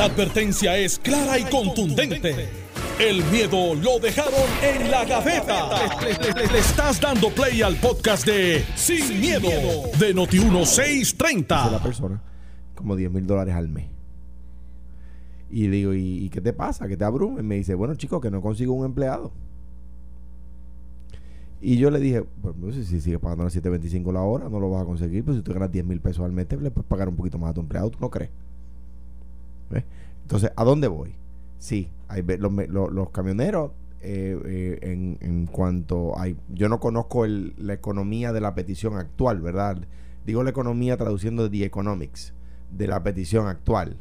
La advertencia es clara y contundente. El miedo lo dejaron en la gaveta. Le, estás dando play al podcast de Sin, miedo, de Noti1630. la persona como 10 mil dólares al mes. Y digo, ¿y, qué te pasa? ¿Qué te abruma? Y me dice, bueno, chico, que no consigo un empleado. Y yo le dije, pues, pues si, si sigues pagando a 7.25 la hora, no lo vas a conseguir. Pues si tú ganas 10 mil pesos al mes, le puedes pagar un poquito más a tu empleado, ¿tú no crees? Entonces, ¿a dónde voy? Sí, hay, los, los, camioneros, eh, eh, en, en, cuanto hay, yo no conozco el, la economía de la petición actual, ¿verdad? Digo la economía traduciendo de The Economics, de la petición actual.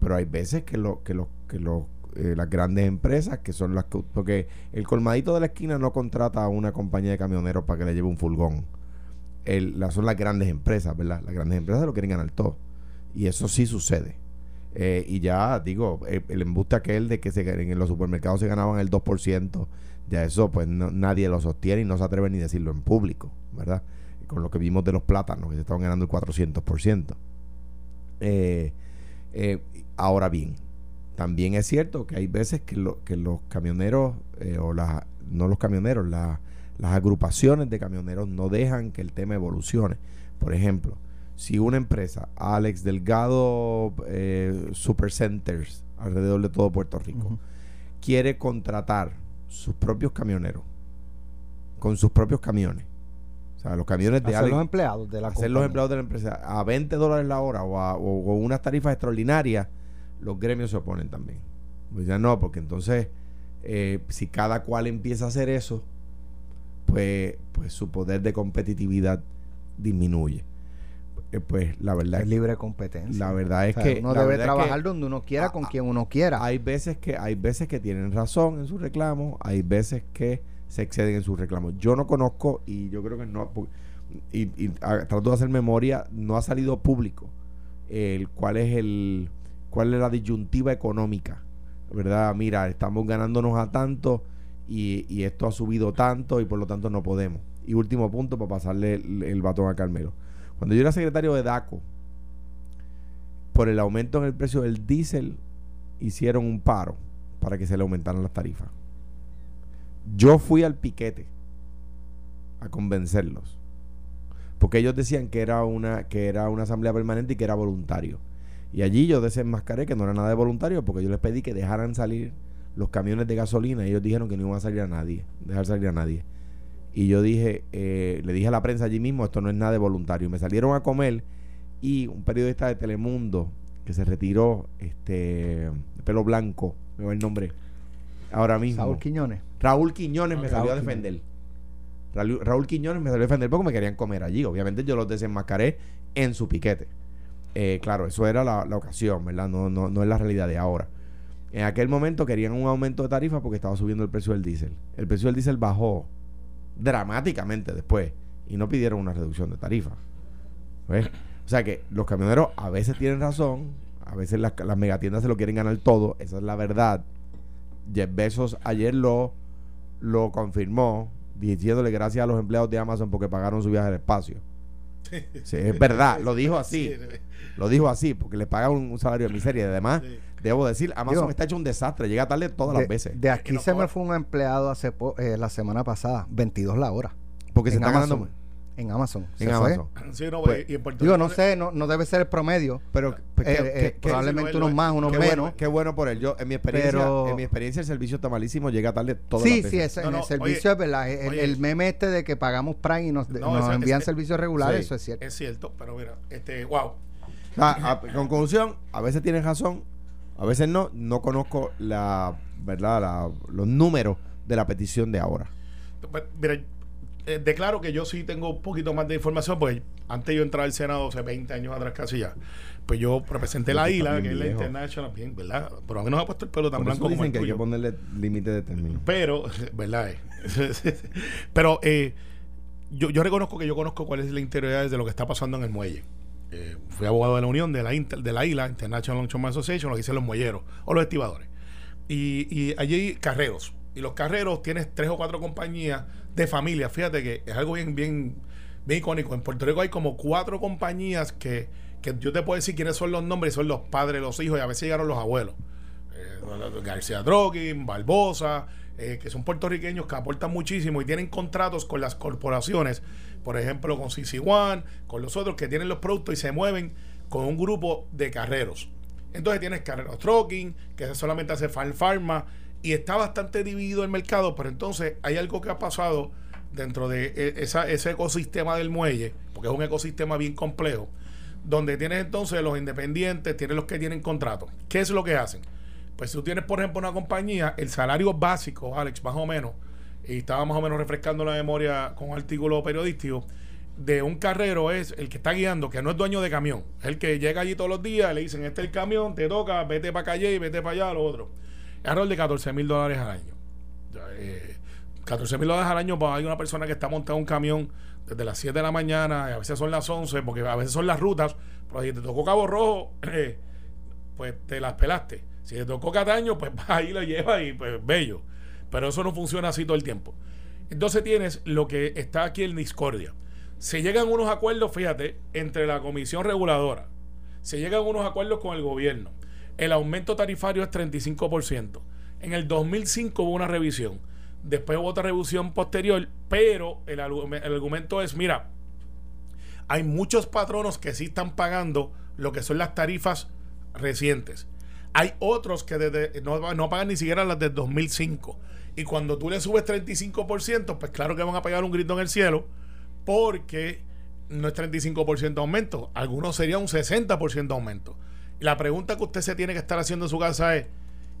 Pero hay veces que, lo, que, lo, que lo, eh, las grandes empresas, que son las que... Porque el colmadito de la esquina no contrata a una compañía de camioneros para que le lleve un furgón. El, las, son las grandes empresas, ¿verdad? Las grandes empresas lo quieren ganar todo. Y eso sí sucede. Eh, y ya, digo, eh, el, embuste aquel de que se, en los supermercados se ganaban el 2%, ya eso pues nadie lo sostiene y no se atreve ni a decirlo en público, ¿verdad? Con lo que vimos de los plátanos, que se estaban ganando el 400%. Eh, eh, ahora bien, también es cierto que hay veces que, lo, que los camioneros, eh, o la, no los camioneros, las agrupaciones de camioneros no dejan que el tema evolucione. Por ejemplo, si una empresa, Alex Delgado eh, Supercenters, alrededor de todo Puerto Rico, quiere contratar sus propios camioneros con sus propios camiones. O sea, los camiones de Alex, los empleados de la hacer los empleados de la empresa a 20 dólares la hora o, a, o, unas tarifas extraordinarias, los gremios se oponen también. Pues ya no, porque entonces, eh, si cada cual empieza a hacer eso, pues, pues su poder de competitividad disminuye. Eh, pues la verdad es libre competencia. La verdad es que uno debe trabajar donde uno quiera con quien uno quiera. Hay veces que hay veces que tienen razón en sus reclamos, hay veces que se exceden en sus reclamos. Yo no conozco y yo creo que no y, y trato de hacer memoria, no ha salido público el cuál es el cuál es la disyuntiva económica, ¿verdad? Mira, estamos ganándonos a tanto y, y esto ha subido tanto y por lo tanto no podemos. Y último punto para pasarle el, el batón a Carmelo cuando yo era secretario de DACO, por el aumento en el precio del diésel, hicieron un paro para que se le aumentaran las tarifas. Yo fui al piquete a convencerlos. Porque ellos decían que era una, que era una asamblea permanente y que era voluntario. Y allí yo desenmascaré que no era nada de voluntario porque yo les pedí que dejaran salir los camiones de gasolina y ellos dijeron que no iban a salir a nadie, dejar salir a nadie. Y yo dije, eh, le dije a la prensa allí mismo, esto no es nada de voluntario. Me salieron a comer y un periodista de Telemundo que se retiró, este, de pelo blanco, me va el nombre, ahora mismo. Raúl Quiñones. Raúl Quiñones me salió a defender. Raúl, Quiñones me salió a defender porque me querían comer allí. Obviamente yo los desenmascaré en su piquete. Eh, claro, eso era la, la, ocasión, ¿verdad? No, no, no es la realidad de ahora. En aquel momento querían un aumento de tarifa porque estaba subiendo el precio del diésel. El precio del diésel bajó dramáticamente después y no pidieron una reducción de tarifa. O sea que los camioneros a veces tienen razón, a veces las, las megatiendas se lo quieren ganar todo, esa es la verdad. Jeff Bezos ayer lo, lo confirmó, diciéndole gracias a los empleados de Amazon porque pagaron su viaje al espacio. Es verdad, lo dijo así. Lo dijo así, porque le pagan un, salario de miseria. Y además, debo decir, Amazon está hecho un desastre, llega tarde todas las veces. De aquí se me fue un empleado hace eh, la semana pasada, 22 la hora. Porque se está ganando en Amazon. En Amazon. Sí, no, pues, y en digo, no sé, no, no debe ser el promedio. Pero pues, eh, eh, probablemente unos más, unos menos. qué bueno por él. Yo, en mi experiencia, en mi experiencia el servicio está malísimo, llega tarde todas sí, las. Sí, sí, en el servicio es verdad. El, meme este de que pagamos Prime y nos, envían servicios regulares, eso es cierto. Es cierto, pero mira, este, wow. Ah, con conclusión, a veces tienen razón, a veces no. No conozco la, ¿verdad? los números de la petición de ahora. Pues, mira, eh, declaro que yo sí tengo un poquito más de información, porque antes yo entraba al Senado hace 20 años atrás casi ya, pues yo representé la ILA, que es la International, bien, ¿verdad? Pero a mí no me ha puesto el pelo tan blanco como el que hay que ponerle límite de término. Pero, ¿verdad? Pero eh, yo, yo reconozco que yo conozco cuál es la interioridad de lo que está pasando en el muelle. Eh, fui abogado de la Unión de la, de la ILA, International Longshoreman Association, lo que dicen los muelleros o los estibadores. Y, y allí hay carreros. Y los carreros tienes tres o cuatro compañías de familia. Fíjate que es algo bien, bien, bien icónico. En Puerto Rico hay como cuatro compañías que, que yo te puedo decir quiénes son los nombres, son los padres, los hijos, y a veces llegaron los abuelos. Eh, García Droguin, Barbosa, eh, que son puertorriqueños que aportan muchísimo y tienen contratos con las corporaciones, por ejemplo con CC One, con los otros que tienen los productos y se mueven con un grupo de carreros. Entonces tienes Carreros Trucking, que solamente hace Farm Pharma, y está bastante dividido el mercado, pero entonces hay algo que ha pasado dentro de e, ese ecosistema del muelle, porque es un ecosistema bien complejo, donde tienes entonces los independientes, tienes los que tienen contratos. ¿Qué es lo que hacen? Pues si tú tienes, por ejemplo, una compañía, el salario básico, Alex, más o menos, y estaba más o menos refrescando la memoria con un artículo periodístico, de un carrero es el que está guiando, que no es dueño de camión, es el que llega allí todos los días, le dicen, este es el camión, te toca, vete para calle y vete para allá, lo otro. Alrededor de 14 mil dólares al año. 14 eh, mil dólares al año, pues hay una persona que está montando un camión desde las 7 de la mañana, y a veces son las 11, porque a veces son las rutas, pero si te tocó Cabo Rojo, eh, pues te las pelaste. Si te tocó Cataño, pues ahí lo lleva y pues bello. Pero eso no funciona así todo el tiempo. Entonces tienes lo que está aquí en discordia se llegan unos acuerdos, fíjate, entre la comisión reguladora, se llegan unos acuerdos con el gobierno. El aumento tarifario es 35%. En el 2005 hubo una revisión. Después hubo otra revisión posterior, pero el, argumento es, mira, hay muchos patronos que sí están pagando lo que son las tarifas recientes. Hay otros que no, pagan ni siquiera las del 2005. Y cuando tú le subes 35%, pues claro que van a pagar un grito en el cielo porque no es 35% aumento, algunos sería un 60% aumento. Y la pregunta que usted se tiene que estar haciendo en su casa es,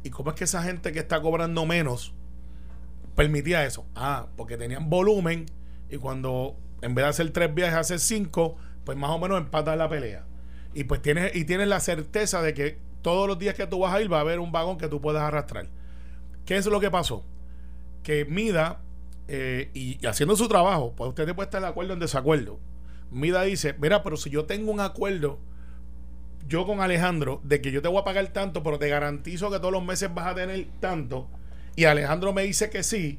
¿y cómo es que esa gente que está cobrando menos permitía eso? Ah, porque tenían volumen y cuando en vez de hacer tres viajes hace cinco, pues más o menos empatan la pelea. Y pues tienes, y tienes la certeza de que todos los días que tú vas a ir va a haber un vagón que tú puedas arrastrar. ¿Qué es lo que pasó? Que Mida eh, y, haciendo su trabajo, pues usted puede estar de acuerdo en desacuerdo. Mida dice, mira, pero si yo tengo un acuerdo, yo con Alejandro, de que yo te voy a pagar tanto, pero te garantizo que todos los meses vas a tener tanto, y Alejandro me dice que sí,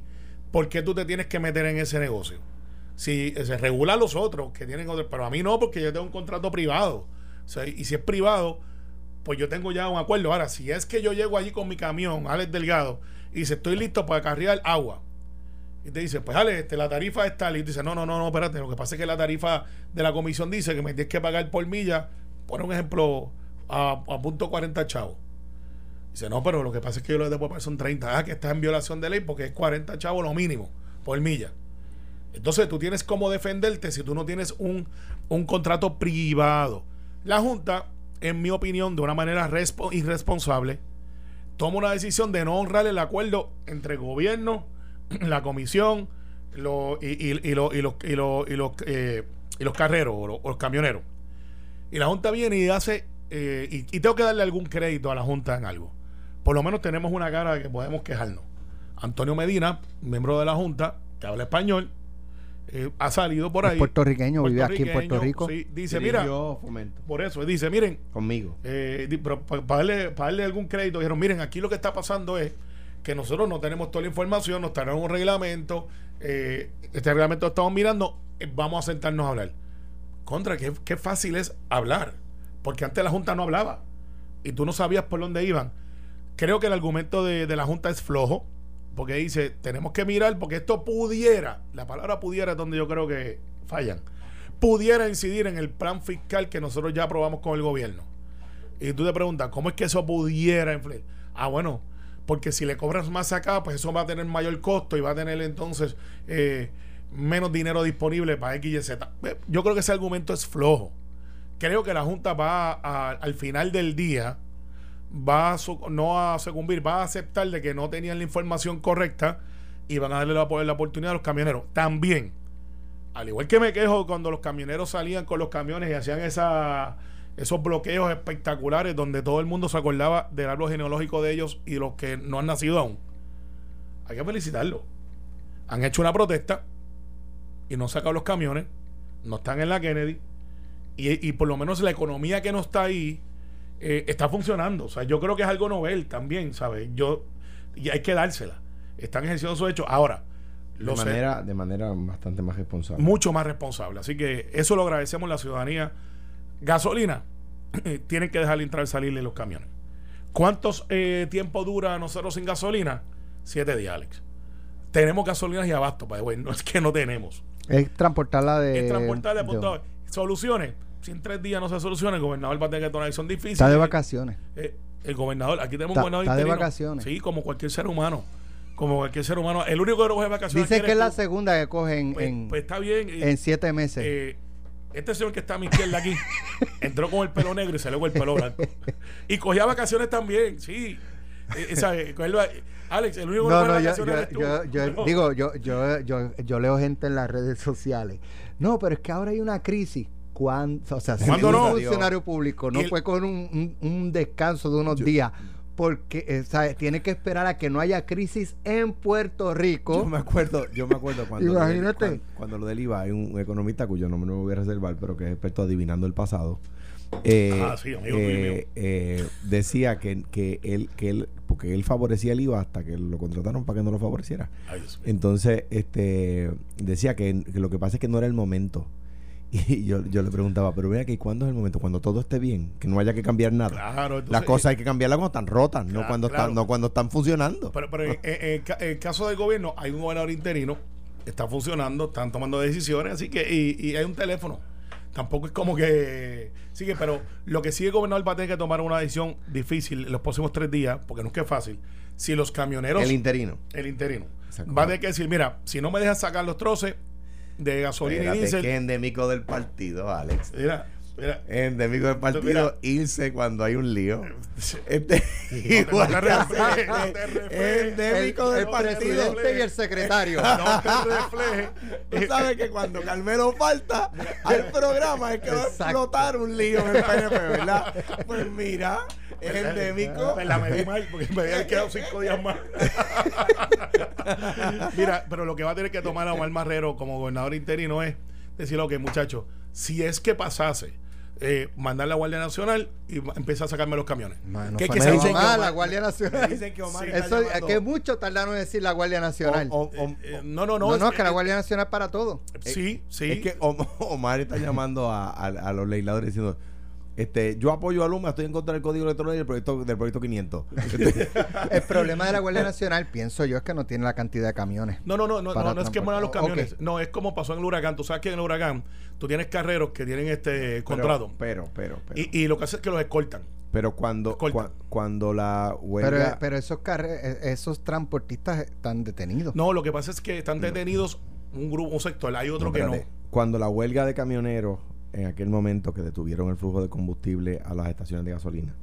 ¿por qué tú te tienes que meter en ese negocio? Si se regula los otros que tienen otros, pero a mí no, porque yo tengo un contrato privado. y si es privado, pues yo tengo ya un acuerdo. Ahora, si es que yo llego allí con mi camión, Alex Delgado, y dice, estoy listo para cargar agua, y te dice, pues dale, este, la tarifa es tal. Y dice, no, no, no, no, espérate. Lo que pasa es que la tarifa de la comisión dice que me tienes que pagar por milla, por un ejemplo, a, a punto 40 chavos. Dice, no, pero lo que pasa es que yo lo debo pagar son 30. Ah, que está en violación de ley porque es 40 chavos lo mínimo por milla. Entonces tú tienes cómo defenderte si tú no tienes un, un contrato privado. La Junta, en mi opinión, de una manera irresponsable, toma una decisión de no honrar el acuerdo entre gobierno la comisión y los carreros o los, camioneros. Y la Junta viene y hace, eh, y, tengo que darle algún crédito a la Junta en algo. Por lo menos tenemos una cara de que podemos quejarnos. Antonio Medina, miembro de la Junta, que habla español, eh, ha salido por ahí. puertorriqueño, vive aquí en Puerto Rico. dice, mira, por eso, dice, miren, conmigo. para darle, para darle algún crédito, dijeron, miren, aquí lo que está pasando es que nosotros no tenemos toda la información, nos traen un reglamento, eh, este reglamento estamos mirando, eh, vamos a sentarnos a hablar. Contra, qué, qué fácil es hablar, porque antes la Junta no hablaba y tú no sabías por dónde iban. Creo que el argumento de, de la Junta es flojo, porque dice, tenemos que mirar, porque esto pudiera, la palabra pudiera es donde yo creo que fallan, pudiera incidir en el plan fiscal que nosotros ya aprobamos con el gobierno. Y tú te preguntas, ¿cómo es que eso pudiera influir? Ah, bueno, porque si le cobras más acá, pues eso va a tener mayor costo y va a tener entonces eh, menos dinero disponible para X y Z. Yo creo que ese argumento es flojo. Creo que la Junta va al final del día, va a no a sucumbir, va a aceptar de que no tenían la información correcta y van a darle la, la oportunidad a los camioneros. También, al igual que me quejo cuando los camioneros salían con los camiones y hacían esos bloqueos espectaculares donde todo el mundo se acordaba del árbol genealógico de ellos y los que no han nacido aún. Hay que felicitarlos. Han hecho una protesta y no sacado los camiones, no están en la Kennedy y, por lo menos la economía que no está ahí eh, está funcionando. O sea, yo creo que es algo novel también, ¿sabes? Yo, y hay que dársela. Están ejerciendo su hecho. Ahora, de manera, de manera bastante más responsable. Mucho más responsable. Así que eso lo agradecemos a la ciudadanía Gasolina, tienen que dejar entrar y salirle los camiones. ¿Cuántos eh, tiempo dura nosotros sin gasolina? Siete días, Alex. Tenemos gasolinas y abasto, para bueno, no es que no tenemos. Es transportarla de. Es transportarla de punto A. Soluciones. Si en tres días no se soluciona, el gobernador va a tener que tomar son difíciles. Está de vacaciones. Eh, el gobernador, aquí tenemos Está- un gobernador está de vacaciones. Sí, como cualquier ser humano. Como cualquier ser humano. El único que no coge vacaciones. Dice que es la tú. segunda que coge en, Pues, en, pues está bien. eh, en siete meses. eh, este señor que está a mi izquierda aquí entró con el pelo negro y salió con el pelo blanco. Y cogía vacaciones también, sí. Eh, eh, Alex, el único que no, no, yo, yo- yo- yo No. digo, yo, yo, yo, yo leo gente en las redes sociales. No, pero es que ahora hay una crisis. ¿Cuándo? O sea, si ¿Cuándo un no? funcionario público no el- puede coger un, un- un descanso de unos días porque eh, ¿sabe? tiene que esperar a que no haya crisis en Puerto Rico. Yo me acuerdo, yo me acuerdo cuando, lo del- Imagínate. cuan- cuando lo del IVA, hay un economista cuyo nombre no me voy a reservar, pero que es experto adivinando el pasado. Eh, Ah, sí, amigo eh, eh, decía que, que él, que él, porque él favorecía el IVA hasta que lo contrataron para que no lo favoreciera. Ay. Entonces, este decía que, que lo que pasa es que no era el momento. Y yo, yo le preguntaba, pero vea que ¿cuándo es el momento? Cuando todo esté bien, que no haya que cambiar nada. Claro, entonces, Las cosas hay que cambiarlas cuando están rotas, no cuando claro. están, no cuando están funcionando. Pero, pero en, en el caso del gobierno, hay un gobernador interino, está funcionando, están tomando decisiones, así que, y, y hay un teléfono. Tampoco es como que sigue, pero lo que sí el gobernador va a tener que tomar una decisión difícil en los próximos tres días, porque no es que es fácil. Si los camioneros, el el, interino. interino, Exacto. va a tener que decir, mira, si no me dejas sacar los troces de gasolina y Espérate, diésel, que es endémico del partido, Alex. mira, mira, Endémico del partido, Mira. irse cuando hay un lío. Este, no igual te que reflejes, no hace- te reflejes. endémico el, del el partido. presidente y el secretario. no te reflejes. Tú sabes que cuando Carmelo falta al programa es que va a explotar un lío en el PNP, ¿verdad? Pues mira, es endémico. Pues la medí mal porque me habían quedado cinco días más. Mira, pero lo que va a tener que tomar a Omar Marrero como gobernador interino es decir, ok, muchachos, si es que pasase, eh, mandar la Guardia Nacional y empezar a sacarme los camiones. Mano, ¿Qué- me se dicen dice? que Omar- Ah, la Guardia Nacional. Dicen que Omar Sí. Eso, llamando- que mucho tardaron en decir la Guardia Nacional. O- o- o- Eh, no, no, no. no, no, es que la Guardia Nacional para todo. Sí, sí. Es que Om- Omar está llamando a, a- a los legisladores diciendo este yo apoyo a Luma, estoy en contra del código electoral y del proyecto del proyecto 500. El problema de la Guardia Nacional, pienso yo, es que no tiene la cantidad de camiones. No, no, no, no, no, no es que mueran los camiones. No, es como pasó en el huracán. Tú sabes que en el huracán tú tienes carreros que tienen este contrato. Pero, pero, pero. Y, y lo que hace es que los escoltan. pero cuando, cua- cuando la huelga. Pero, pero esos, eh, esos transportistas están detenidos. No, lo que pasa es que están detenidos un grupo, un sector. Hay otro No, que no. Cuando la huelga de camioneros, en aquel momento que detuvieron el flujo de combustible a las estaciones de gasolina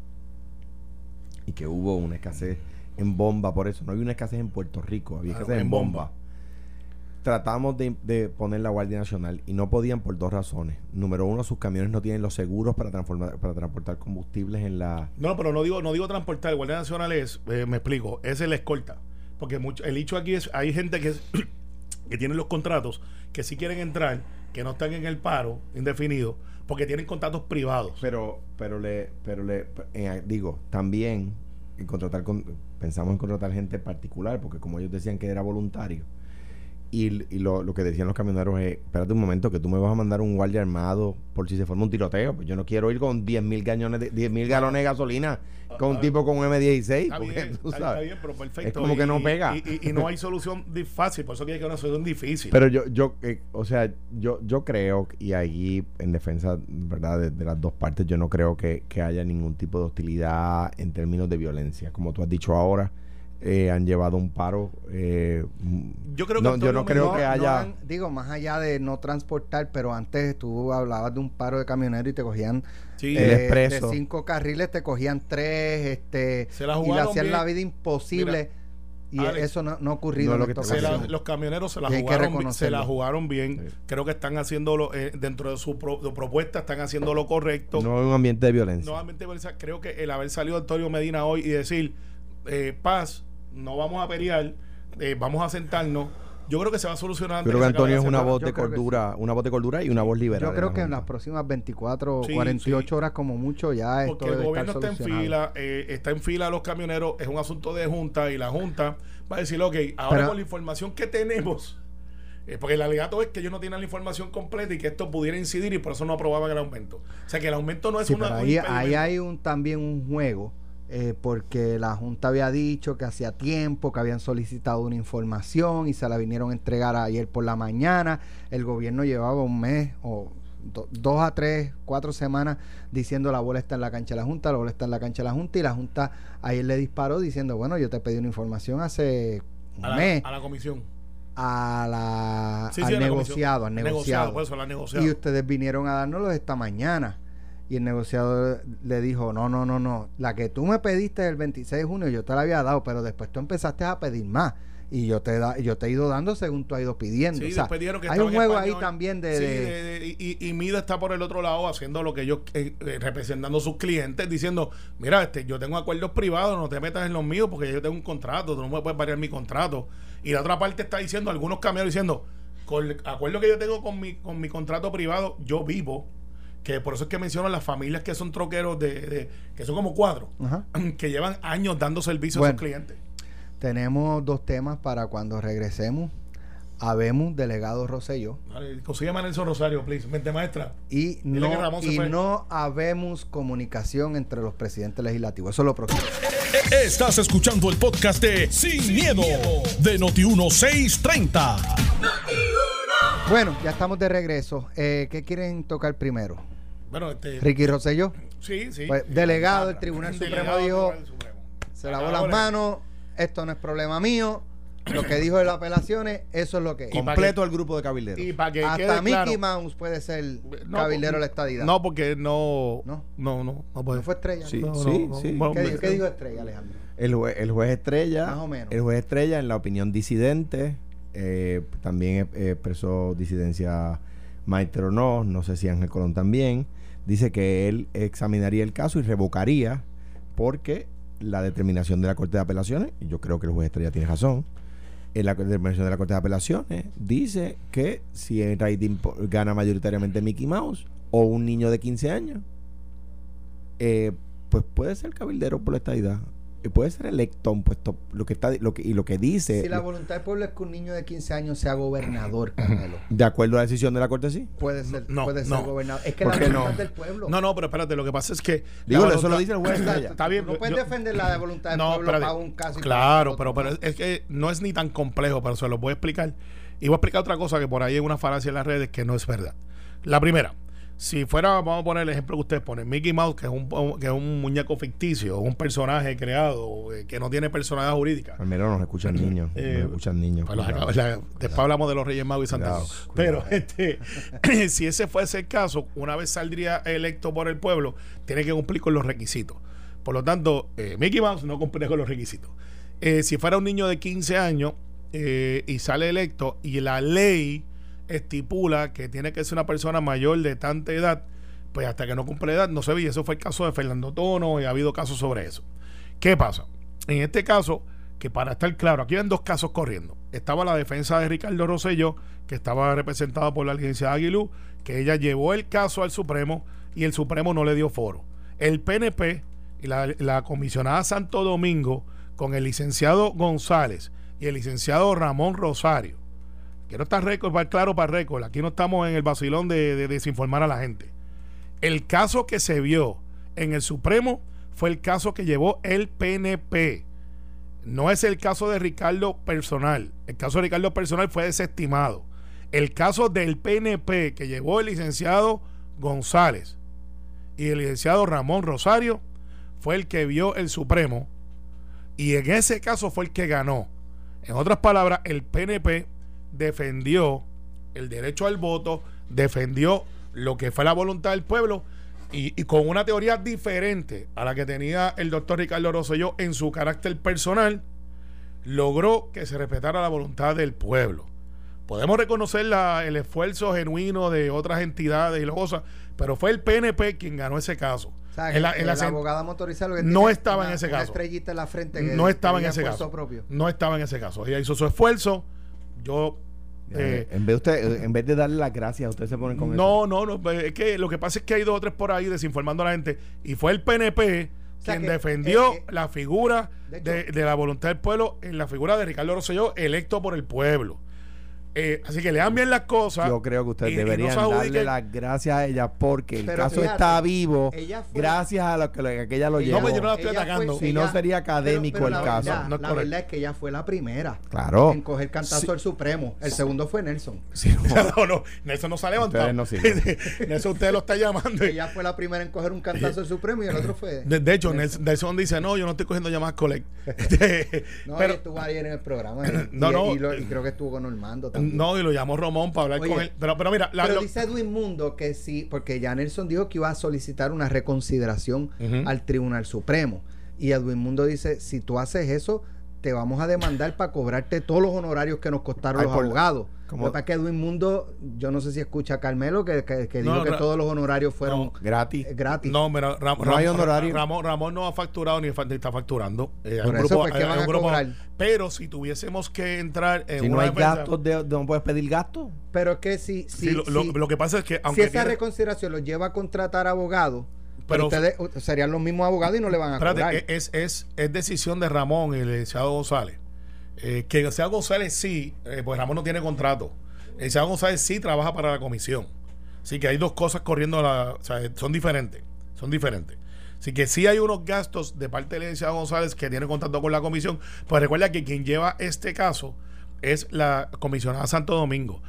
y que hubo una escasez en bomba, por eso no había una escasez en Puerto Rico, había Claro, escasez en, en bomba. bomba. Tratamos de, de poner la Guardia Nacional y no podían por dos razones. Número uno, sus camiones no tienen los seguros para, transformar, para transportar combustibles en la... No, pero no digo, no digo transportar. Guardia Nacional es, eh, me explico, es el escolta. Porque mucho, el hecho aquí es, hay gente que, es- que tiene los contratos, que sí quieren entrar, que no están en el paro indefinido, porque tienen contratos privados. Pero, pero le, pero le, eh, digo, también en contratar con, pensamos en contratar gente particular, porque como ellos decían que era voluntario, y, y lo, lo que decían los camioneros es, espérate un momento, que tú me vas a mandar un guardia armado por si se forma un tiroteo, pues yo no quiero ir con 10 mil galones de, 10 mil galones de gasolina con un tipo con un M16, Está porque bien, tú está, sabes. está bien, pero perfecto. Es como que no Y- pega. Y, y- y no hay solución fácil, por eso que hay que una solución difícil. Pero yo, yo, eh, o sea, yo, yo creo, y ahí en defensa, ¿verdad? De, de las dos partes, yo no creo que, que haya ningún tipo de hostilidad en términos de violencia. Como tú has dicho ahora, eh, han llevado un paro. eh, Yo creo que no, yo no creo que no haya. han- digo, más allá de no transportar, pero antes tú hablabas de un paro de camioneros y te cogían Sí. El eh, expreso. de cinco carriles, te cogían tres, este, Se la y le hacían bien. la vida imposible. y Alex, eso no, no ha ocurrido no es en lo Se la- los camioneros se la Y jugaron, se la jugaron bien. Sí. Creo que están haciéndolo eh, dentro de su pro- de propuesta, están haciendo lo correcto. No hay un ambiente de violencia. Nuevamente, Belsa, creo que el haber salido Antonio Medina hoy y decir eh, paz, no vamos a pelear, eh, vamos a sentarnos. Yo creo que se va a solucionar. antes Creo que Antonio es una voz de cordura, una voz de cordura y una voz liberal. Yo creo que en las próximas 24, Sí, 48 sí. horas como mucho ya esto Porque el gobierno estar está en fila, eh, está en fila los camioneros, es un asunto de junta y la junta va a decir, ok, ahora Pero- con la información que tenemos, Eh, porque el alegato es que ellos no tienen la información completa y que esto pudiera incidir y por eso no aprobaban el aumento. O sea que el aumento no es Sí, una. ahí, ahí hay un, también un juego, eh, porque la Junta había dicho que hacía tiempo que habían solicitado una información y se la vinieron a entregar ayer por la mañana. El gobierno llevaba un mes o do- dos a tres, cuatro semanas diciendo la bola está en la cancha de la Junta, la bola está en la cancha de la Junta y la Junta ayer le disparó diciendo, bueno, yo te pedí una información hace un a la, mes a la comisión. a la, Sí, al sí, a la negociado, al negociado. eso, la negociado. Y ustedes vinieron a dárnoslo esta mañana. Y el negociador le dijo, no, no, no, no, la que tú me pediste el 26 de junio yo te la había dado, pero después tú empezaste a pedir más. Y yo te, da, yo te he ido dando según tú has ido pidiendo. Sí, O sea, que hay un juego ahí también de... Sí, de- de- de- y, y Mida está por el otro lado haciendo lo que ellos, eh, eh, representando a sus clientes, diciendo, mira, este, yo tengo acuerdos privados, no te metas en los míos porque yo tengo un contrato, tú no me puedes variar mi contrato. Y la otra parte está diciendo, algunos camioneros diciendo, con el acuerdo que yo tengo con mi, con mi contrato privado, yo vivo, que por eso es que menciono las familias que son troqueros, de, de- que son como cuatro, Ajá. que llevan años dando servicio a sus clientes. Tenemos dos temas para cuando regresemos. Habemos delegado Rosselló Dale, Consígueme a Nelson Rosario, please, mente maestra. y Dile no, y no habemos comunicación entre los presidentes legislativos. Eso es lo próximo. Estás escuchando el podcast de Sin, miedo, de Noti1630. Bueno, ya estamos de regreso. Eh, ¿Qué quieren tocar primero? Bueno, este. Ricky Rosselló. Sí, sí. Pues, delegado del Tribunal Supremo dijo. Se lavó las manos, esto no es problema mío. Lo que dijo de las apelaciones, eso es lo que es. Completo el grupo de cabilderos. Y para que Hasta Mickey claro, Mouse puede ser no, cabildero de la estadidad. No, porque no. No. No, no, no, puede. ¿No fue estrella. Sí, No, sí, no, sí. no, ¿Qué, dijo, qué dijo estrella, Alejandro? El, jue- el juez Estrella, Más o menos. el juez Estrella, en la opinión disidente, eh, también eh, expresó disidencia Maestro no, no sé si Ángel Colón también, dice que él examinaría el caso y revocaría porque la determinación de la Corte de Apelaciones, y yo creo que el juez Estrella tiene razón, en la determinación de la Corte de Apelaciones dice que si el rating gana mayoritariamente Mickey Mouse o un niño de 15 años, eh, pues puede ser cabildero por la estadidad. Puede ser electo a un puesto. Lo que está, lo que, y lo que dice, Si la voluntad del pueblo es que un niño de 15 años sea gobernador, Carmelo. de acuerdo a la decisión de la Corte, sí. Puede ser, No, puede ser no. gobernador. Es que ¿Por la voluntad no? del pueblo. No, no, pero espérate, lo que pasa es que. Digo, eso lo dice el juez Estrella. Está bien. No puedes yo- defender la voluntad del No, pueblo espérate. para un caso. Claro, pero, pero es que no es ni tan complejo, pero se los voy a explicar. Y voy a explicar otra cosa que por ahí hay una falacia en las redes que no es verdad. La primera, si fuera, vamos a poner el ejemplo que ustedes ponen, Mickey Mouse, que es un, que es un muñeco ficticio, un personaje creado, eh, que no tiene personalidad jurídica. Al menos nos escuchan niños. Eh, nos escuchan niños. Pues cuidado. la- después hablamos de los Reyes Magos y Santa. Pero este, si ese fuese el caso, una vez saldría electo por el pueblo, tiene que cumplir con los requisitos. Por lo tanto, eh, Mickey Mouse no cumple con los requisitos. Eh, si fuera un niño de 15 años eh, y sale electo y la ley estipula que tiene que ser una persona mayor de tanta edad, pues hasta que no cumple edad no se ve. Y eso fue el caso de Fernando Tono y ha habido casos sobre eso. ¿Qué pasa? En este caso, que para estar claro, aquí hay dos casos corriendo. Estaba la defensa de Ricardo Rosselló, que estaba representada por la licenciada Aguilú, que ella llevó el caso al Supremo y el Supremo no le dio foro. El PNP y la, la comisionada Santo Domingo, con el licenciado González y el licenciado Ramón Rosario, quiero estar récord, para- claro para récord, aquí no estamos en el vacilón de, de desinformar a la gente. El caso que se vio en el Supremo fue el caso que llevó el PNP. No es el caso de Ricardo personal. El caso de Ricardo personal fue desestimado. El caso del PNP que llevó el licenciado González y el licenciado Ramón Rosario fue el que vio el Supremo y en ese caso fue el que ganó. En otras palabras, el PNP defendió el derecho al voto, defendió lo que fue la voluntad del pueblo y, y con una teoría diferente a la que tenía el doctor Ricardo Rosselló en su carácter personal, logró que se respetara la voluntad del pueblo. Podemos reconocer la- el esfuerzo genuino de otras entidades y las cosas, pero fue el PNP quien ganó ese caso. O sea, En la- que en la la sen- abogada motorizada lo que No estaba en ese caso. estrellita en la frente que no estaba en ese caso. propio. No estaba en ese caso. Ella hizo su esfuerzo. Yo eh, en, vez de usted, en vez de darle las gracias, usted se pone con eso. no, no, no. pues, Es que lo que pasa es que hay dos o tres por ahí desinformando a la gente. Y fue el PNP O sea quien que, defendió eh, eh, la figura de de, hecho- de la voluntad del pueblo en la figura de Ricardo Rosselló, electo por el pueblo. Eh, así que le dan bien las cosas. Yo creo que ustedes y- y no deberían darle las gracias a ella porque el Pero caso fíjate, está vivo ella fue- gracias a lo que, lo que ella lo llevó. No, pues yo no la estoy ella atacando. Si no, sería académico pero el la caso. verdad- No es la correcto. verdad es que ella fue la primera Claro. en coger cantazo Sí. al Supremo. El segundo fue Nelson. Sí, no. no, no, Nelson no se ha levantado. Ustedes no sirven. Nelson usted lo está llamando. Ella fue la primera en coger un cantazo al Supremo y el otro fue. De, de hecho, Nelson, Nelson dice, no, yo no estoy cogiendo llamadas collect. Este, No, pero, ella estuvo ayer en el programa. y- No, y, no. y lo- y creo que estuvo con Normando también. No, y lo llamó Romón para hablar Oye, con él. Pero, pero mira, la- Pero lo- dice Edwin Mundo que sí, porque ya Nelson dijo que iba a solicitar una reconsideración al Tribunal Supremo. Y Edwin Mundo dice, si tú haces eso, te vamos a demandar para cobrarte todos los honorarios que nos costaron Ay, los por- abogados. como- Lo que Edwin Mundo, yo no sé si escucha a Carmelo, que, que, que No, dijo que todos los honorarios fueron no, gratis. eh, gratis. No, pero Ram- No Ram-. Ramón, Ramón no ha facturado ni está facturando. Eh, hay un grupo- pues, ¿qué hay- van hay un a grupo- cobrar? Pero si tuviésemos que entrar en Si no hay defensa- gastos, de, de- no puedes pedir gastos. Pero es que si, si, sí, lo, lo- si- lo que pasa es que si esa tiene- reconsideración los lleva a contratar abogados, Pero- pero ustedes serían los mismos abogados y no le van a Espérate, cobrar. e- es, es, es decisión de Ramón y el licenciado González. Eh, que el licenciado González sí, eh, pues Ramón no tiene contrato. El licenciado González sí trabaja para la comisión. Así que hay dos cosas corriendo, la, o sea, son diferentes. Son diferentes. Así que sí hay unos gastos de parte del licenciado González que tiene contrato con la comisión. Pues recuerda que quien lleva este caso es la comisionada Santo Domingo.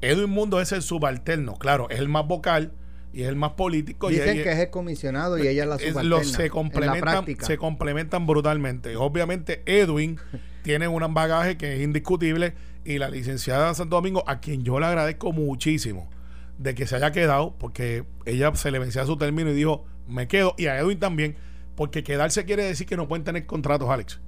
Edwin Mundo es el subalterno, claro, es el más vocal y es el más político. Dicen y- que es el comisionado y ella es la subalterna. los se complementan, se complementan brutalmente. Obviamente, Edwin tiene un bagaje que es indiscutible y la licenciada Santo Domingo, a quien yo le agradezco muchísimo de que se haya quedado, porque ella se le vencía su término y dijo, me quedo, y a Edwin también, porque quedarse quiere decir que no pueden tener contratos, Alex.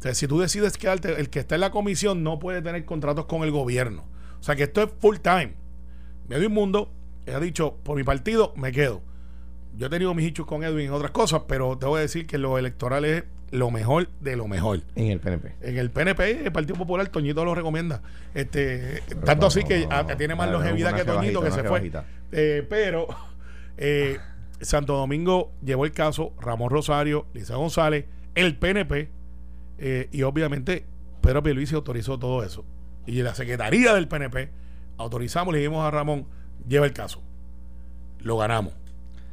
O sea, si tú decides quedarte, el que está en la comisión no puede tener contratos con el gobierno. O sea, que esto es full time. Edwin Mundo ha dicho, por mi partido, me quedo. Yo he tenido mis hichos con Edwin en otras cosas, pero te voy a decir que lo electoral es lo mejor de lo mejor. En el PNP. En el PNP, el Partido Popular, Toñito lo recomienda. Este, tanto así que ah, tiene más longevidad que Toñito, que se fue. Eh, pero eh, Santo Domingo llevó el caso, Ramón Rosario, Lisa González, el PNP, eh, y obviamente Pedro Pierluisi autorizó todo eso. Y la Secretaría del PNP autorizamos, le dijimos a Ramón, lleva el caso. Lo ganamos.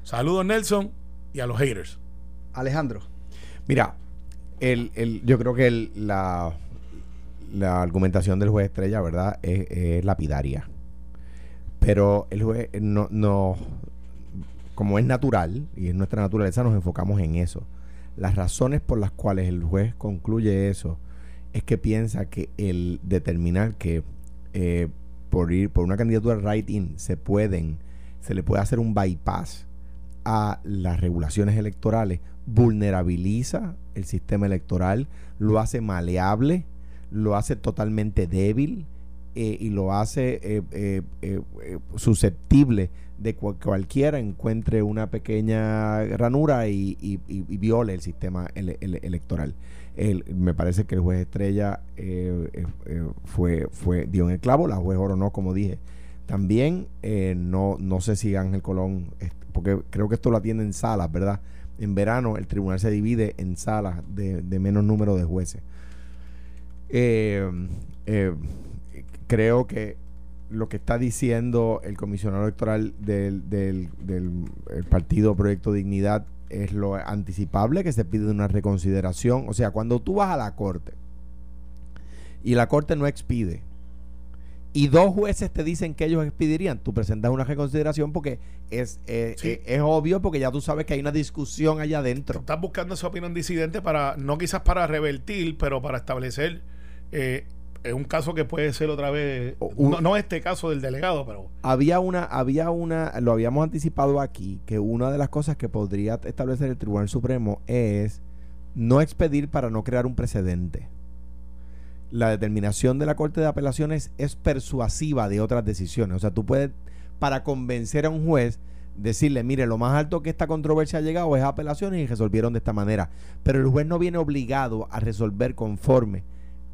Saludos Nelson y a los haters. Alejandro. Mira, el, el, yo creo que el- la, la argumentación del juez Estrella, ¿verdad? Es, es lapidaria. Pero el juez no, no, como es natural y es nuestra naturaleza, nos enfocamos en eso. Las razones por las cuales el juez concluye eso es que piensa que el determinar que eh, por ir por una candidatura right-in se pueden, se le puede hacer un bypass a las regulaciones electorales, vulnerabiliza el sistema electoral, lo hace maleable, lo hace totalmente débil eh, y lo hace eh, eh, susceptible de que cualquiera encuentre una pequeña ranura y, y- y- viole el sistema ele- ele- electoral. El- me parece que el juez Estrella fue, fue dio en el clavo, la juez Oro no, como dije. También no, no sé si Ángel Colón, porque creo que esto lo atiende en salas, ¿verdad? En verano el tribunal se divide en salas de, de menos número de jueces. Eh, creo que lo que está diciendo el comisionado electoral del, del, del el partido Proyecto Dignidad es lo anticipable que se pide una reconsideración. O sea, cuando tú vas a la corte y la corte no expide y dos jueces te dicen que ellos expedirían, tú presentas una reconsideración porque es, eh, Sí. eh, es obvio porque ya tú sabes que hay una discusión allá adentro. Estás buscando esa opinión disidente para, no quizás para revertir, pero para establecer eh, eh, un caso que puede ser otra vez, un- no, no este caso del delegado, pero Había una, había una, lo habíamos anticipado aquí, que una de las cosas que podría establecer el Tribunal Supremo es no expedir para no crear un precedente. La determinación de la Corte de Apelaciones es persuasiva de otras decisiones. O sea, tú puedes, para convencer a un juez, decirle, mire, lo más alto que esta controversia ha llegado es a apelaciones y resolvieron de esta manera. Pero el juez no viene obligado a resolver conforme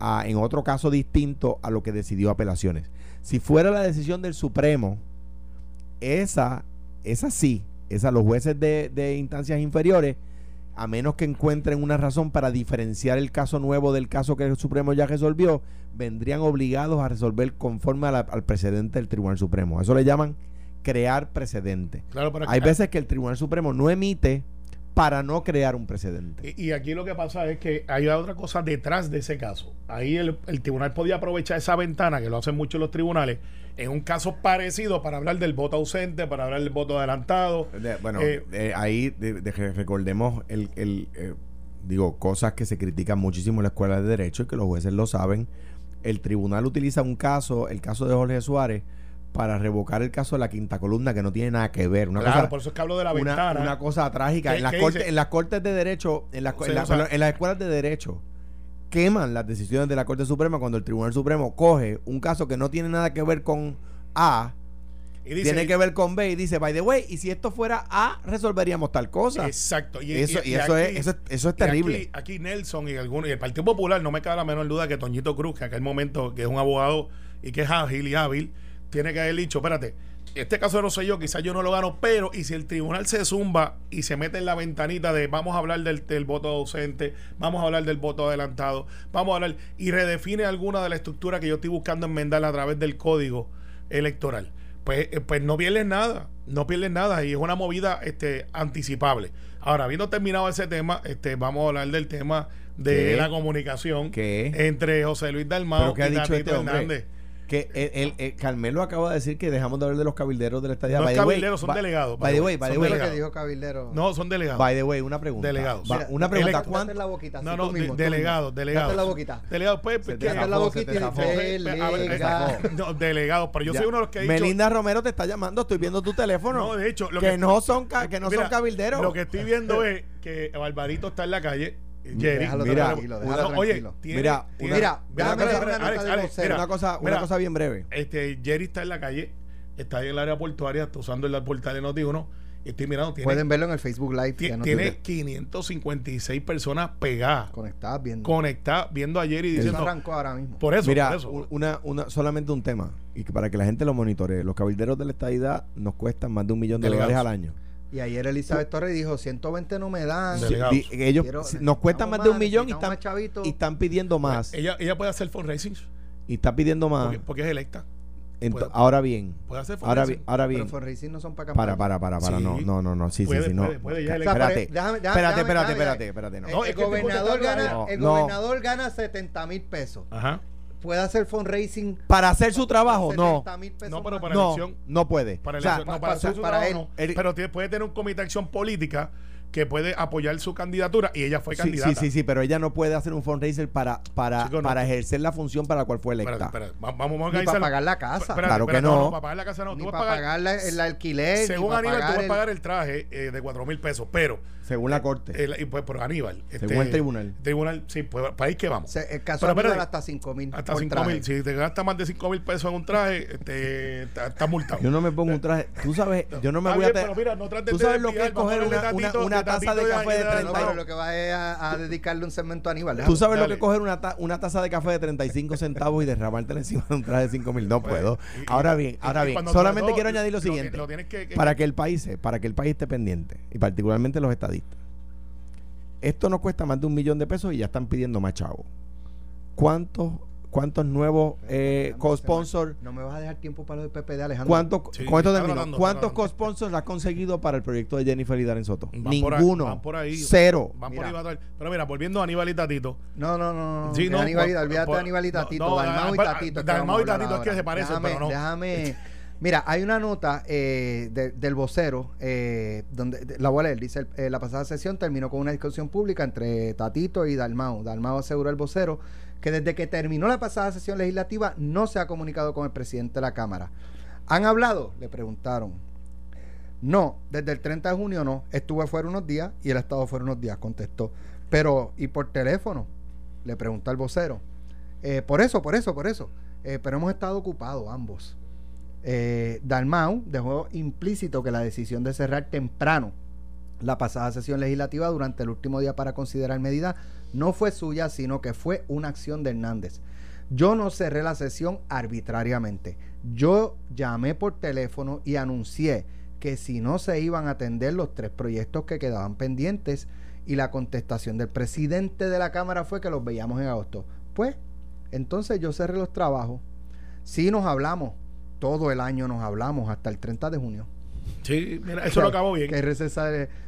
a, en otro caso distinto a lo que decidió apelaciones. Si fuera la decisión del Supremo, esa, esa sí, esa los jueces de, de instancias inferiores a menos que encuentren una razón para diferenciar el caso nuevo del caso que el Supremo ya resolvió, vendrían obligados a resolver conforme a la- al precedente del Tribunal Supremo. Eso le llaman crear precedente. Claro, Hay veces que el Tribunal Supremo no emite para no crear un precedente. Y, y aquí lo que pasa es que hay otra cosa detrás de ese caso. Ahí el, el tribunal podía aprovechar esa ventana, que lo hacen mucho los tribunales, en un caso parecido para hablar del voto ausente, para hablar del voto adelantado. De- bueno, Eh, eh, ahí de- recordemos el, el, eh, digo, cosas que se critican muchísimo en la escuela de derecho y que los jueces lo saben. El tribunal utiliza un caso, el caso de Jorge Suárez, para revocar el caso de la quinta columna que no tiene nada que ver. Una claro, cosa, por eso es que hablo de la una, ventana. una cosa trágica. ¿Qué- En las, cortes, en las cortes de derecho, en las, Sí, en la- o sea- en las escuelas de derecho, queman las decisiones de la Corte Suprema cuando el Tribunal Supremo coge un caso que no tiene nada que ver con A, y dice, tiene que ver con B y dice, by the way, y si esto fuera A, resolveríamos tal cosa. Exacto. Y, eso, y- eso, aquí- es, eso, es, eso es y terrible. Aquí, aquí Nelson y algunos, y el Partido Popular, no me cabe la menor duda que Toñito Cruz, que en aquel momento, que es un abogado y que es ágil y hábil, tiene que haber dicho, espérate, este caso no sé yo, quizás yo no lo gano, pero y si el tribunal se zumba y se mete en la ventanita de vamos a hablar del, del voto ausente, vamos a hablar del voto adelantado, vamos a hablar y redefine alguna de la estructura que yo estoy buscando enmendar a través del código electoral. Pues, eh, pues no pierdes nada, no pierdes nada y es una movida este, anticipable. Ahora, habiendo terminado ese tema, este, vamos a hablar del tema de ¿Qué? la comunicación ¿Qué? entre José Luis Dalmau ¿Pero qué ha y Tatito este hombre? Que el, el- el- Carmelo acaba de decir que dejamos de hablar de los cabilderos de la estadía. No By es way, son by- delegados, By the way, by the way, que dijo Cabildero. No, son delegados. by the way, una pregunta. Delegados. Mira, una pregunta. ¿cuánto- la boquita. No, no, delegados, delegados. Date la boquita. Delegados, pues. No, delegados, pero yo soy uno de los que he dicho. Melinda Romero te está llamando, estoy viendo tu teléfono. No, de hecho, lo que, que- no son que no son cabilderos. Lo que estoy viendo es que Barbarito está en la calle. Jerry, Déjalo Mira, tranquilo, déjalo No, oye, tranquilo. tiene- Mira, tiene- Mira, una espera, nota Alex, mira, una cosa, una cosa bien breve. Este, Jerry está en la calle, está en el área portuaria, está usando el portal de Noti1. y Estoy mirando, tiene, Pueden verlo en el Facebook Live. ti- que no tiene Twitter. 556 personas pegadas, Conectadas viendo. conectadas, viendo a Jerry Eso diciendo. arrancó ahora mismo. Por eso, Mira, por eso. un- una, una, solamente un tema, y que para que la gente lo monitoree. Los cabilderos de la estadidad nos cuestan más de un millón de dólares al año. Y ayer Elizabeth Torres dijo, 120 no me dan. Delegados. Ellos Quiero- nos cuestan más de un millón y están, y están pidiendo más. ella, ella puede hacer fundraising y está pidiendo más. porque, porque es electa. Ento- puede- ahora bien, Puede hacer ahora fundraising. bien, ahora Pero bien. fundraising no son para Para, campaña. para, para, para. Sí. No, no, no, no. Sí, Puede, sí, sí. No. puede, puede, ya espérate. Déjame- déjame- espérate, déjame- espérate, déjame- espérate, espérate. No. El gobernador gana, el gobernador gana 70 mil pesos. Ajá. Puede hacer fundraising. Para hacer su trabajo, no. 70,000 pesos No, pero para No, elección. no puede. Para, O sea, elección, no, pa- para pa- hacer su para trabajo él. no. El- pero tiene- puede tener un comité de acción política que puede apoyar su candidatura y ella fue Sí, candidata. sí, sí, sí, pero ella no puede hacer un fundraiser para, para, Chico, no. para ejercer la función para la cual fue electa. Espérate, espérate. Va- Vamos a Ni para pagar la casa. Espérate, Claro que espérate, no. Para pagar la casa no. ni Tú vas para pagar. pagar la- el alquiler. ni según para Aníbal, tú vas pagar a pagar el traje eh, de 4 mil pesos. Pero, Según la corte. el- y pues, por Aníbal. este, Según el tribunal. Tribunal, sí, pues, país que vamos. Se- el caso Pero espérate, hasta 5 mil. Hasta 5 mil. Si te gastas más de 5 mil pesos en un traje, este, está- estás multado. Yo no me pongo un traje. Tú sabes, yo no me Está voy a. bien, pero mira, no trates Tú de sabes lo que es coger una, una, taza de café de de- No, 30. pero lo que va es a, a dedicarle un segmento a Aníbal. Tú sabes lo que es coger una, ta- una taza de café de 35 centavos y derramártela encima de un traje de 5 mil. No Pues, puedo. Ahora bien, ahora bien. Solamente quiero añadir lo siguiente. para que el país, se- para que el país esté pendiente. Y particularmente los estadistas. Esto no cuesta más de un millón de pesos y ya están pidiendo más chavos. ¿Cuántos, cuántos nuevos eh, co-sponsors No me vas a dejar tiempo para lo del PPD, Alejandro. ¿Cuántos, Sí, con esto termino. ¿Cuántos co-sponsors ha conseguido para el proyecto de Jennifer y Darren Soto? Van por ahí, Ninguno. van por ahí. Cero. Van Mira. por ahí, va a dar- Pero mira, volviendo a Aníbal y Tatito. No, no, no. no. Sí, no, Aníbal olvídate por- de Aníbal y no, Tatito. no, Dalmau y Tatito. Dalmau y Tatito es que se parecen, déjame, pero no. Déjame. Mira, hay una nota eh, de- del vocero eh, donde de- la voy a leer. Dice: eh, La pasada sesión terminó con una discusión pública entre Tatito y Dalmau. Dalmau aseguró al vocero que desde que terminó la pasada sesión legislativa no se ha comunicado con el presidente de la Cámara. ¿Han hablado? Le preguntaron. No, desde el 30 de junio no. Estuve fuera unos días y el estado fuera unos días, contestó. Pero, ¿y por teléfono? Le pregunta el vocero. Eh, por eso, por eso, por eso. Eh, pero hemos estado ocupados ambos. Eh, Dalmau dejó implícito que la decisión de cerrar temprano la pasada sesión legislativa durante el último día para considerar medidas no fue suya, sino que fue una acción de Hernández. Yo no cerré la sesión arbitrariamente. Yo llamé por teléfono y anuncié que si no se iban a atender los tres proyectos que quedaban pendientes Y la contestación del presidente de la Cámara fue que los veíamos en agosto. Pues, entonces yo cerré los trabajos. Sí nos hablamos, todo el año nos hablamos, hasta el 30 de junio. Sí, mira, eso no acabó bien. Que es receso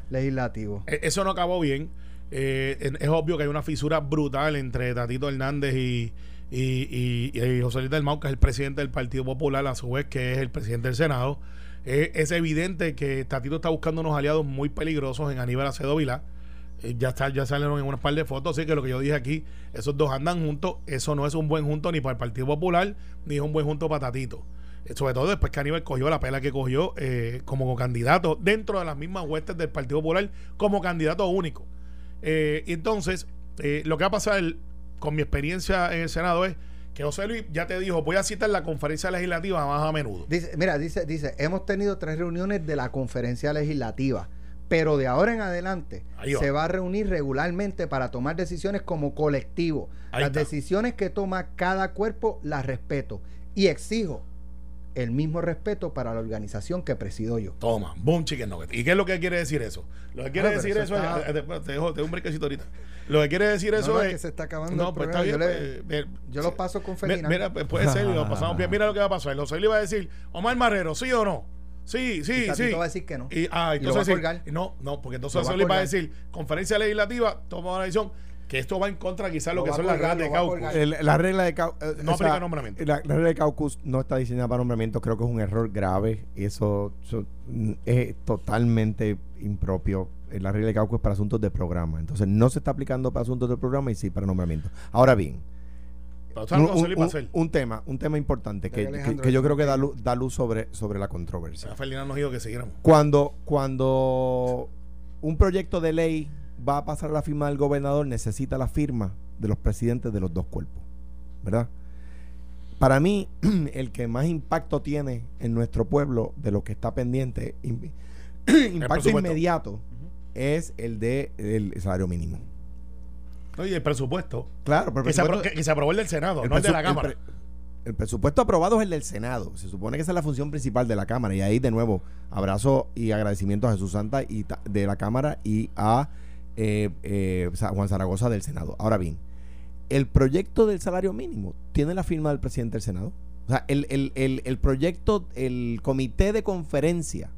legislativo. E- Eso no acabó bien. Eh, es obvio que hay una fisura brutal entre Tatito Hernández y, y, y- y José Luis del Mau, que es el presidente del Partido Popular, a su vez que es el presidente del Senado. Eh, es evidente que Tatito está buscando unos aliados muy peligrosos en Aníbal Acedo Vilá. Eh, ya, está, ya salieron en unas par de fotos, así que lo que yo dije aquí, esos dos andan juntos, eso no es un buen junto ni para el Partido Popular, ni es un buen junto para Tatito. Eh, Sobre todo después que Aníbal cogió la pela que cogió eh, como candidato dentro de las mismas huestes del Partido Popular como candidato único. Eh, y entonces, eh, lo que va a pasar con mi experiencia en el Senado es que José Luis ya te dijo, voy a citar la conferencia legislativa más a menudo. Dice, mira, dice, dice, hemos tenido tres reuniones de la conferencia legislativa, pero de ahora en adelante va. se va a reunir regularmente para tomar decisiones como colectivo. Ahí las está. decisiones que toma cada cuerpo las respeto y exijo el mismo respeto para la organización que presido yo. Toma, boom chicken nugget. ¿Y qué es lo que quiere decir eso? Lo que quiere Ah, decir eso, está- es. eh, Te, dejo, te dejo un brequecito ahorita. Lo que quiere decir eso no, es. es que se está acabando No, el pues está bien. pues, yo, eh, le- yo sí. lo paso con Felina. Mira, pues, puede ser, lo pasamos bien. Mira lo que va a pasar. José Luis va a decir, Omar Marrero, ¿sí o no? Sí, sí, Y sí. va a decir que no. Y, ah, Y lo va a entonces colgar. sí. No, no, porque entonces Lo va a va a decir, conferencia legislativa, toma una decisión, que esto va en contra quizás lo, Lo que son a las reglas de caucus. colgar. El- la regla de cau- eh, No o sea, aplica nombramiento. La, la regla de caucus no está diseñada para nombramiento. Creo que es un error grave. Y eso, eso, mm, es totalmente impropio. Eh, La regla de caucus es para asuntos de programa. Entonces no se está aplicando para asuntos de programa y sí para nombramiento. Ahora bien, Pero ¿sabes lo que un, un- hacer? un tema, un tema importante que, que- yo creo que da luz, da luz sobre, sobre la controversia. A Ferdinand nos dijo que siguiéramos. Cuando, cuando un proyecto de ley va a pasar la firma del gobernador, necesita la firma de los presidentes de los dos cuerpos. ¿Verdad? Para mí, el que más impacto tiene en nuestro pueblo de lo que está pendiente, im- impacto inmediato, es el de el salario mínimo. Oye, el presupuesto. Claro, pero el Que se, aprobó, presupuesto- que, que se aprobó el del Senado, el no el de la el Cámara. pre- el presupuesto aprobado es el del Senado. Se supone que esa es la función principal de la Cámara. Y ahí, de nuevo, abrazo y agradecimiento a Jesús Santa y de la Cámara y a eh, eh, Juan Zaragoza del Senado. Ahora bien, el proyecto del salario mínimo tiene la firma del presidente del Senado. O sea, el, el- el- el proyecto, el comité de conferencia,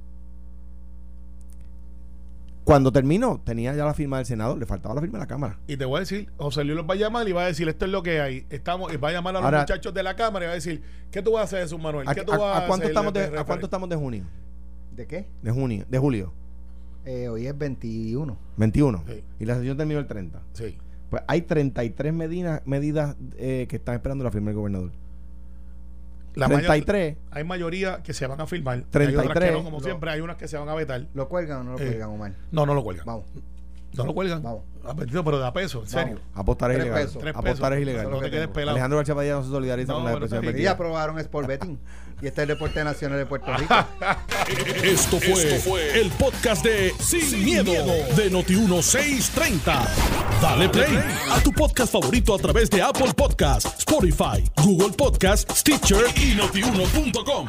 cuando terminó, tenía ya la firma del Senado, le faltaba la firma de la Cámara. Y te voy a decir, José Luis los va a llamar y va a decir, esto es lo que hay. Estamos, y va a llamar a los Ahora- muchachos de la Cámara y va a decir, ¿qué tú vas a hacer, Jesús Manuel? ¿A, ¿Qué tú a- vas a cuánto hacer estamos de, de ¿A cuánto estamos de junio? ¿De qué? De junio, de julio. Eh, hoy es 21. 21. Sí. Y la sesión terminó el 30. Sí. Pues hay 33 medidas, medidas eh, que están esperando la firma del gobernador. La mayo- 33. hay mayoría que se van a firmar. Hay otras 33. que no, como Lo- siempre, hay unas que se van a vetar. ¿Lo cuelgan o no lo Eh, cuelgan, Omar? No, no lo cuelgan. Vamos. No lo cuelgan. Vamos. Ah, bendito, pero de a peso, en serio. Apostar es ilegal. pesos. Tres Apostar es ilegal. No te quedes pelado. Alejandro García Padilla no se solidariza No, con la bien. Y vertida. aprobaron Sport Betting. y este es el Deporte Nacional de Puerto Rico. Esto fue, el podcast de Sin, miedo, de Noti1630. Dale play a tu podcast favorito a través de Apple Podcasts, Spotify, Google Podcasts, Stitcher y notiuno.com.